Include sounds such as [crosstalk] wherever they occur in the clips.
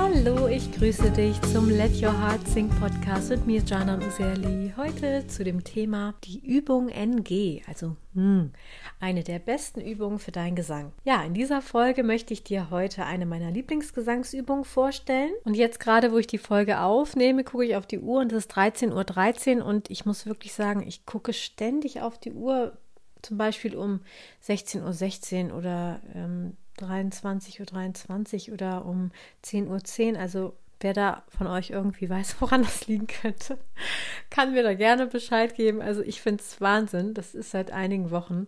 Hallo, ich grüße dich zum Let Your Heart Sing Podcast mit mir, Janan Userli. Heute zu dem Thema die Übung NG, also hm, eine der besten Übungen für deinen Gesang. Ja, in dieser Folge möchte ich dir heute eine meiner Lieblingsgesangsübungen vorstellen. Und jetzt gerade, wo ich die Folge aufnehme, gucke ich auf die Uhr und es ist 13.13 Uhr 13 und ich muss wirklich sagen, ich gucke ständig auf die Uhr, zum Beispiel um 16.16 Uhr 16 oder ähm, 23.23 Uhr 23 oder um 10.10 Uhr. 10. Also wer da von euch irgendwie weiß, woran das liegen könnte, [laughs] kann mir da gerne Bescheid geben. Also ich finde es Wahnsinn. Das ist seit einigen Wochen.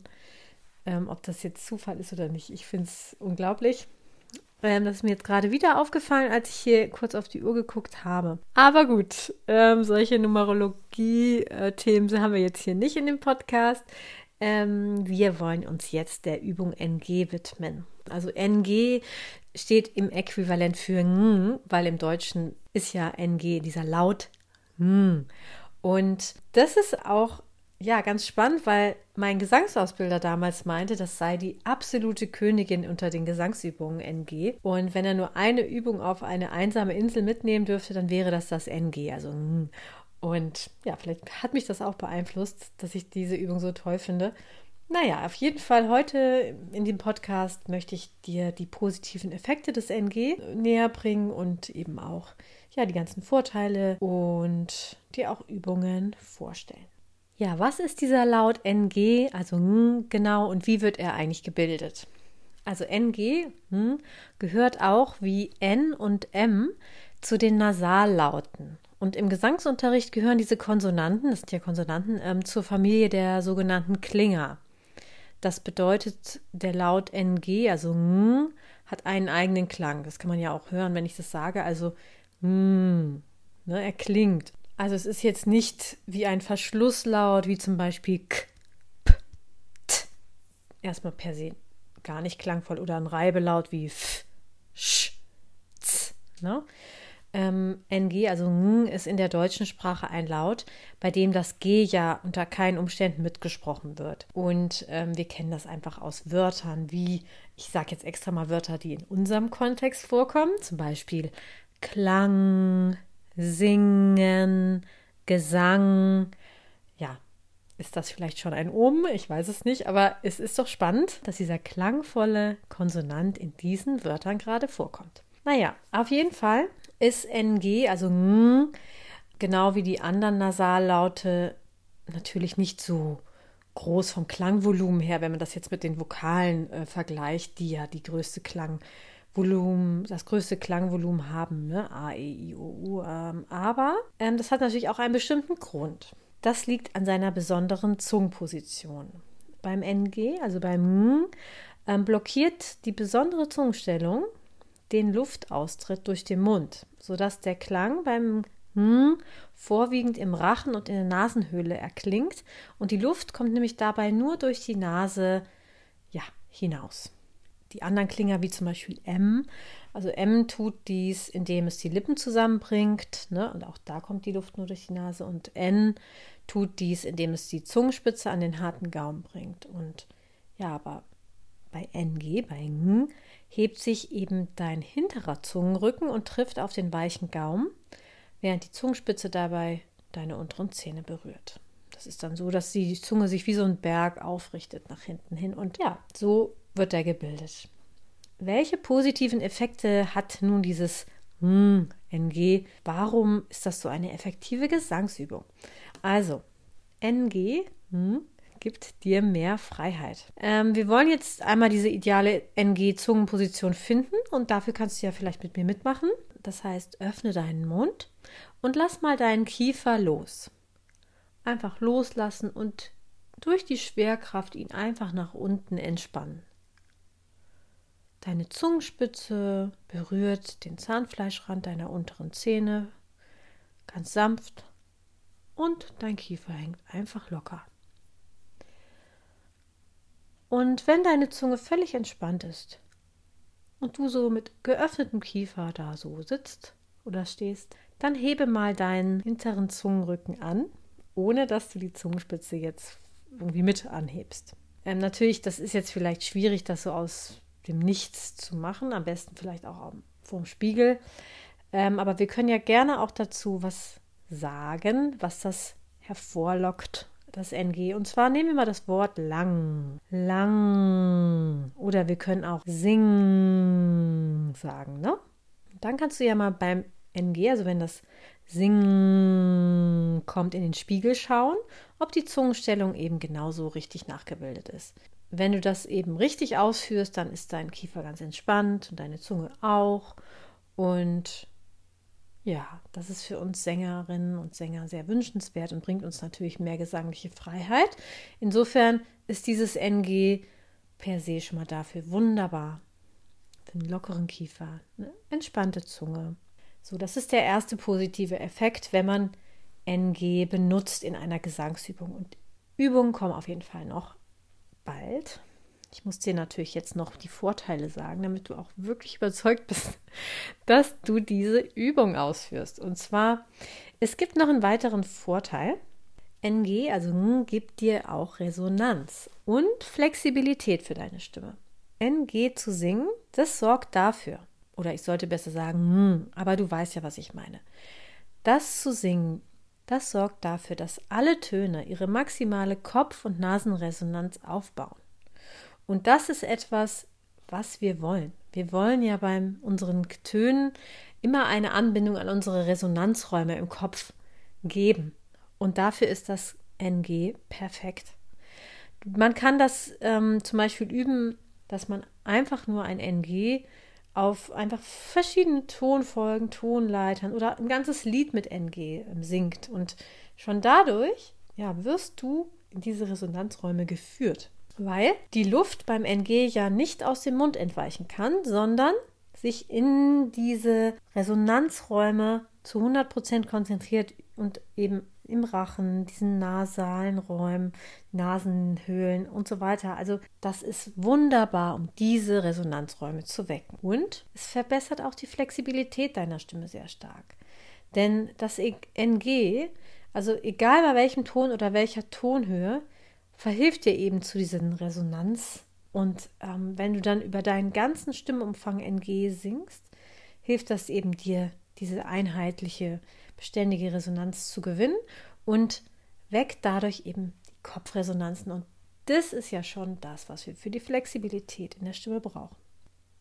Ähm, ob das jetzt Zufall ist oder nicht. Ich finde es unglaublich. Ähm, das ist mir jetzt gerade wieder aufgefallen, als ich hier kurz auf die Uhr geguckt habe. Aber gut, ähm, solche Numerologie-Themen haben wir jetzt hier nicht in dem Podcast. Ähm, wir wollen uns jetzt der Übung NG widmen. Also NG steht im Äquivalent für Ng, weil im Deutschen ist ja NG dieser Laut Ng. Und das ist auch ja ganz spannend, weil mein Gesangsausbilder damals meinte, das sei die absolute Königin unter den Gesangsübungen NG. Und wenn er nur eine Übung auf eine einsame Insel mitnehmen dürfte, dann wäre das das NG, also Ng. Und ja, vielleicht hat mich das auch beeinflusst, dass ich diese Übung so toll finde. Naja, auf jeden Fall heute in dem Podcast möchte ich dir die positiven Effekte des NG näher bringen und eben auch ja, die ganzen Vorteile und dir auch Übungen vorstellen. Ja, was ist dieser Laut NG, also N genau, und wie wird er eigentlich gebildet? Also NG hm, gehört auch wie N und M zu den Nasallauten. Und im Gesangsunterricht gehören diese Konsonanten, das sind ja Konsonanten, ähm, zur Familie der sogenannten Klinger. Das bedeutet, der Laut NG, also Ng, hat einen eigenen Klang. Das kann man ja auch hören, wenn ich das sage. Also Ng, ne, er klingt. Also es ist jetzt nicht wie ein Verschlusslaut, wie zum Beispiel K, P, T. Erstmal per se gar nicht klangvoll. Oder ein Reibelaut wie F, Sch, Z. Ne? Ähm, NG, also Ng, ist in der deutschen Sprache ein Laut, bei dem das G ja unter keinen Umständen mitgesprochen wird. Und ähm, wir kennen das einfach aus Wörtern wie, ich sage jetzt extra mal Wörter, die in unserem Kontext vorkommen, zum Beispiel Klang, Singen, Gesang. Ja, ist das vielleicht schon ein Um? Ich weiß es nicht, aber es ist doch spannend, dass dieser klangvolle Konsonant in diesen Wörtern gerade vorkommt. Naja, auf jeden Fall ist NG, also Ng, genau wie die anderen Nasallaute, natürlich nicht so groß vom Klangvolumen her, wenn man das jetzt mit den Vokalen äh, vergleicht, die ja die größte Klangvolumen, das größte Klangvolumen haben, ne? A, E, I, O, U. Ähm, aber ähm, das hat natürlich auch einen bestimmten Grund. Das liegt an seiner besonderen Zungenposition. Beim NG, also beim Ng, ähm, blockiert die besondere Zungenstellung den Luftaustritt durch den Mund, sodass der Klang beim hm vorwiegend im Rachen und in der Nasenhöhle erklingt und die Luft kommt nämlich dabei nur durch die Nase ja, hinaus. Die anderen Klinger, wie zum Beispiel M, also M tut dies, indem es die Lippen zusammenbringt, ne, und auch da kommt die Luft nur durch die Nase, und N tut dies, indem es die Zungenspitze an den harten Gaumen bringt. Und ja, aber bei NG, bei Ng, hebt sich eben dein hinterer Zungenrücken und trifft auf den weichen Gaumen, während die Zungenspitze dabei deine unteren Zähne berührt. Das ist dann so, dass die Zunge sich wie so ein Berg aufrichtet nach hinten hin und ja, so wird er gebildet. Welche positiven Effekte hat nun dieses hm, NG? Warum ist das so eine effektive Gesangsübung? Also, NG hm, gibt dir mehr Freiheit. Ähm, wir wollen jetzt einmal diese ideale NG-Zungenposition finden und dafür kannst du ja vielleicht mit mir mitmachen. Das heißt, öffne deinen Mund und lass mal deinen Kiefer los. Einfach loslassen und durch die Schwerkraft ihn einfach nach unten entspannen. Deine Zungenspitze berührt den Zahnfleischrand deiner unteren Zähne ganz sanft und dein Kiefer hängt einfach locker. Und wenn deine Zunge völlig entspannt ist und du so mit geöffnetem Kiefer da so sitzt oder stehst, dann hebe mal deinen hinteren Zungenrücken an, ohne dass du die Zungenspitze jetzt irgendwie mit anhebst. Ähm, natürlich, das ist jetzt vielleicht schwierig, das so aus dem Nichts zu machen. Am besten vielleicht auch vorm Spiegel. Ähm, aber wir können ja gerne auch dazu was sagen, was das hervorlockt, das NG. Und zwar nehmen wir mal das Wort lang. Lang. Oder wir können auch sing sagen, ne? Dann kannst du ja mal beim NG, also wenn das Sing kommt, in den Spiegel schauen, ob die Zungenstellung eben genauso richtig nachgebildet ist. Wenn du das eben richtig ausführst, dann ist dein Kiefer ganz entspannt und deine Zunge auch. Und ja, das ist für uns Sängerinnen und Sänger sehr wünschenswert und bringt uns natürlich mehr gesangliche Freiheit. Insofern ist dieses NG per se schon mal dafür wunderbar. Für einen lockeren Kiefer, eine entspannte Zunge. So, das ist der erste positive Effekt, wenn man NG benutzt in einer Gesangsübung. Und Übungen kommen auf jeden Fall noch bald. Ich muss dir natürlich jetzt noch die Vorteile sagen, damit du auch wirklich [laughs] überzeugt bist, dass du diese Übung ausführst. Und zwar, es gibt noch einen weiteren Vorteil. NG, also N, gibt dir auch Resonanz und Flexibilität für deine Stimme. NG zu singen, das sorgt dafür, oder ich sollte besser sagen, hm, aber du weißt ja, was ich meine. Das zu singen, das sorgt dafür, dass alle Töne ihre maximale Kopf- und Nasenresonanz aufbauen. Und das ist etwas, was wir wollen. Wir wollen ja bei unseren Tönen immer eine Anbindung an unsere Resonanzräume im Kopf geben. Und dafür ist das NG perfekt. Man kann das ähm, zum Beispiel üben, dass man einfach nur ein NG auf einfach verschiedene Tonfolgen, Tonleitern oder ein ganzes Lied mit NG ähm, singt. Und schon dadurch ja, wirst du in diese Resonanzräume geführt weil die Luft beim NG ja nicht aus dem Mund entweichen kann, sondern sich in diese Resonanzräume zu 100% konzentriert und eben im Rachen, diesen nasalen Räumen, Nasenhöhlen und so weiter. Also das ist wunderbar, um diese Resonanzräume zu wecken. Und es verbessert auch die Flexibilität deiner Stimme sehr stark. Denn das NG, also egal bei welchem Ton oder welcher Tonhöhe, verhilft dir eben zu diesen Resonanz. Und ähm, wenn du dann über deinen ganzen Stimmumfang NG singst, hilft das eben dir, diese einheitliche, beständige Resonanz zu gewinnen und weckt dadurch eben die Kopfresonanzen. Und das ist ja schon das, was wir für die Flexibilität in der Stimme brauchen.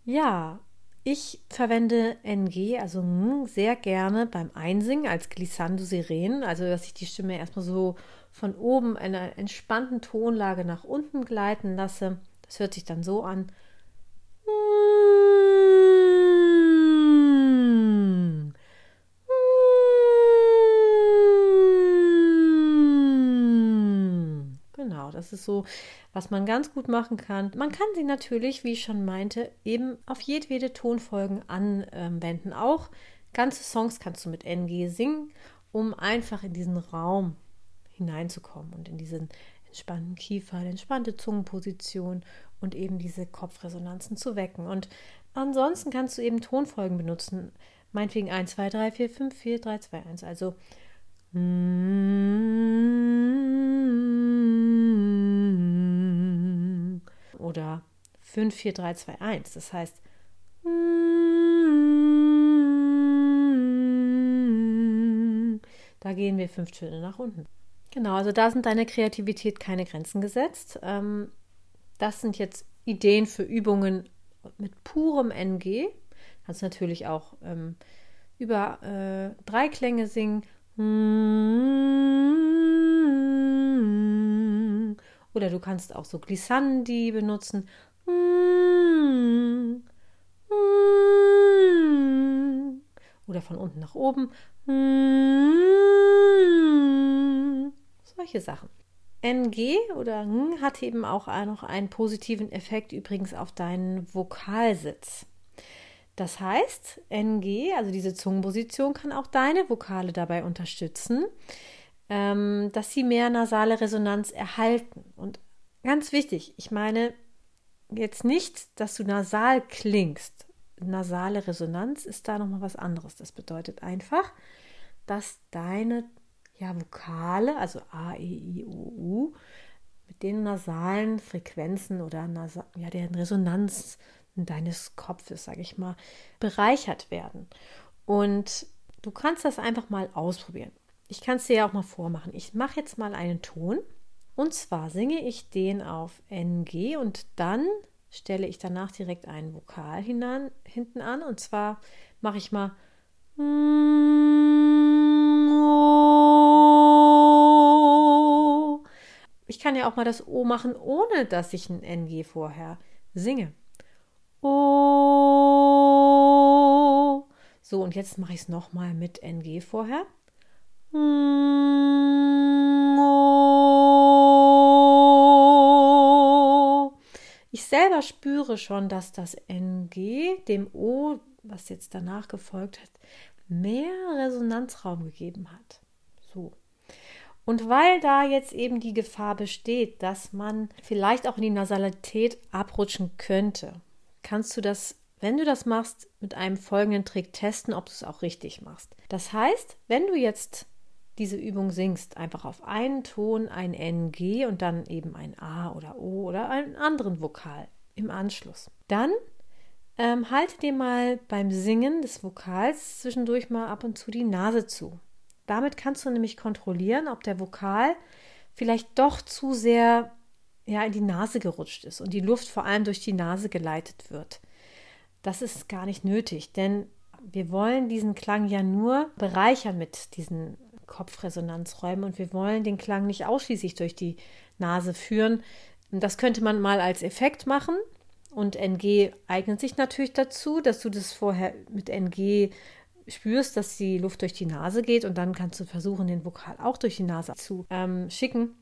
Ja, ich verwende NG, also Ng, sehr gerne beim Einsingen als Glissando Sirenen, also dass ich die Stimme erstmal so von oben in einer entspannten Tonlage nach unten gleiten lasse. Das hört sich dann so an. Genau, das ist so, was man ganz gut machen kann. Man kann sie natürlich, wie ich schon meinte, eben auf jedwede Tonfolgen anwenden. Auch ganze Songs kannst du mit NG singen, um einfach in diesen Raum hineinzukommen und in diesen entspannten Kiefer, entspannte Zungenposition und eben diese Kopfresonanzen zu wecken. Und ansonsten kannst du eben Tonfolgen benutzen. Meinetwegen 1, 2, 3, 4, 5, 4, 3, 2, 1. Also oder 5, 4, 3, 2, 1. Das heißt da gehen wir fünf Töne nach unten. Genau, also da sind deine Kreativität keine Grenzen gesetzt. Ähm, das sind jetzt Ideen für Übungen mit purem NG. Kannst natürlich auch ähm, über äh, drei Klänge singen. Oder du kannst auch so Glissandi benutzen. Oder von unten nach oben solche Sachen. NG oder Ng hat eben auch noch einen positiven Effekt übrigens auf deinen Vokalsitz. Das heißt, NG, also diese Zungenposition, kann auch deine Vokale dabei unterstützen, ähm, dass sie mehr nasale Resonanz erhalten. Und ganz wichtig, ich meine jetzt nicht, dass du nasal klingst. Nasale Resonanz ist da nochmal was anderes. Das bedeutet einfach, dass deine ja, Vokale, also A, E, I, O, U, mit den nasalen Frequenzen oder Nasa ja, deren Resonanz deines Kopfes, sage ich mal, bereichert werden. Und du kannst das einfach mal ausprobieren. Ich kann es dir ja auch mal vormachen. Ich mache jetzt mal einen Ton. Und zwar singe ich den auf NG und dann stelle ich danach direkt einen Vokal hinan, hinten an. Und zwar mache ich mal Ich kann ja auch mal das O machen, ohne dass ich ein NG vorher singe. So, und jetzt mache ich es nochmal mit NG vorher. Ich selber spüre schon, dass das NG dem O, was jetzt danach gefolgt hat, mehr Resonanzraum gegeben hat. So. Und weil da jetzt eben die Gefahr besteht, dass man vielleicht auch in die Nasalität abrutschen könnte, kannst du das, wenn du das machst, mit einem folgenden Trick testen, ob du es auch richtig machst. Das heißt, wenn du jetzt diese Übung singst, einfach auf einen Ton ein NG und dann eben ein A oder O oder einen anderen Vokal im Anschluss. Dann ähm, halte dir mal beim Singen des Vokals zwischendurch mal ab und zu die Nase zu. Damit kannst du nämlich kontrollieren, ob der Vokal vielleicht doch zu sehr ja, in die Nase gerutscht ist und die Luft vor allem durch die Nase geleitet wird. Das ist gar nicht nötig, denn wir wollen diesen Klang ja nur bereichern mit diesen Kopfresonanzräumen und wir wollen den Klang nicht ausschließlich durch die Nase führen. Das könnte man mal als Effekt machen und NG eignet sich natürlich dazu, dass du das vorher mit NG spürst, dass die Luft durch die Nase geht und dann kannst du versuchen, den Vokal auch durch die Nase zu ähm, schicken.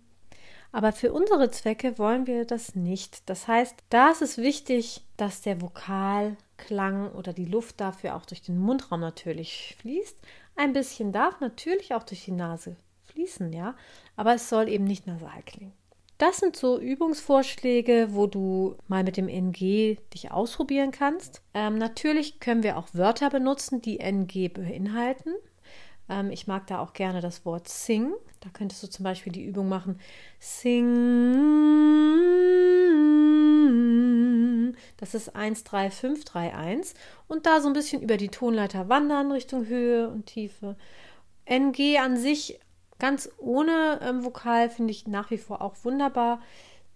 Aber für unsere Zwecke wollen wir das nicht. Das heißt, da ist es wichtig, dass der Vokalklang oder die Luft dafür auch durch den Mundraum natürlich fließt. Ein bisschen darf natürlich auch durch die Nase fließen, ja, aber es soll eben nicht nasal klingen. Das sind so Übungsvorschläge, wo du mal mit dem NG dich ausprobieren kannst. Ähm, natürlich können wir auch Wörter benutzen, die NG beinhalten. Ähm, ich mag da auch gerne das Wort sing. Da könntest du zum Beispiel die Übung machen. Sing. Das ist 1, 3, 5, 3, 1. Und da so ein bisschen über die Tonleiter wandern Richtung Höhe und Tiefe. NG an sich Ganz ohne ähm, Vokal finde ich nach wie vor auch wunderbar.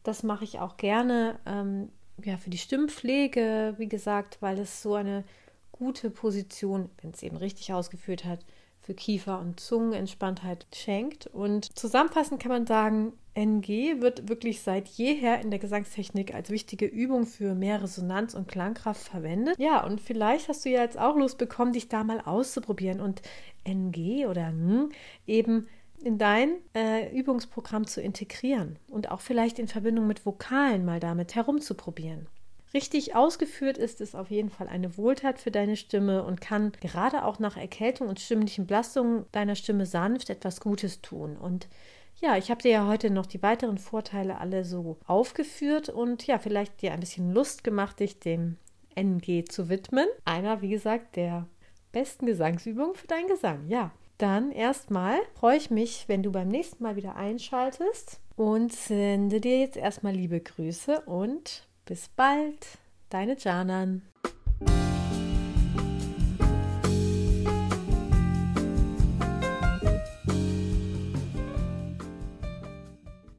Das mache ich auch gerne ähm, ja, für die Stimmpflege, wie gesagt, weil es so eine gute Position, wenn es eben richtig ausgeführt hat, für Kiefer- und Zungenentspanntheit schenkt. Und zusammenfassend kann man sagen, NG wird wirklich seit jeher in der Gesangstechnik als wichtige Übung für mehr Resonanz und Klangkraft verwendet. Ja, und vielleicht hast du ja jetzt auch Lust bekommen, dich da mal auszuprobieren und NG oder N eben in dein äh, Übungsprogramm zu integrieren und auch vielleicht in Verbindung mit Vokalen mal damit herumzuprobieren. Richtig ausgeführt ist es auf jeden Fall eine Wohltat für deine Stimme und kann gerade auch nach Erkältung und stimmlichen Belastungen deiner Stimme sanft etwas Gutes tun. Und ja, ich habe dir ja heute noch die weiteren Vorteile alle so aufgeführt und ja, vielleicht dir ein bisschen Lust gemacht, dich dem NG zu widmen. Einer, wie gesagt, der besten Gesangsübungen für deinen Gesang. Ja, dann erstmal freue ich mich, wenn du beim nächsten Mal wieder einschaltest und sende dir jetzt erstmal liebe Grüße und bis bald, deine Janan.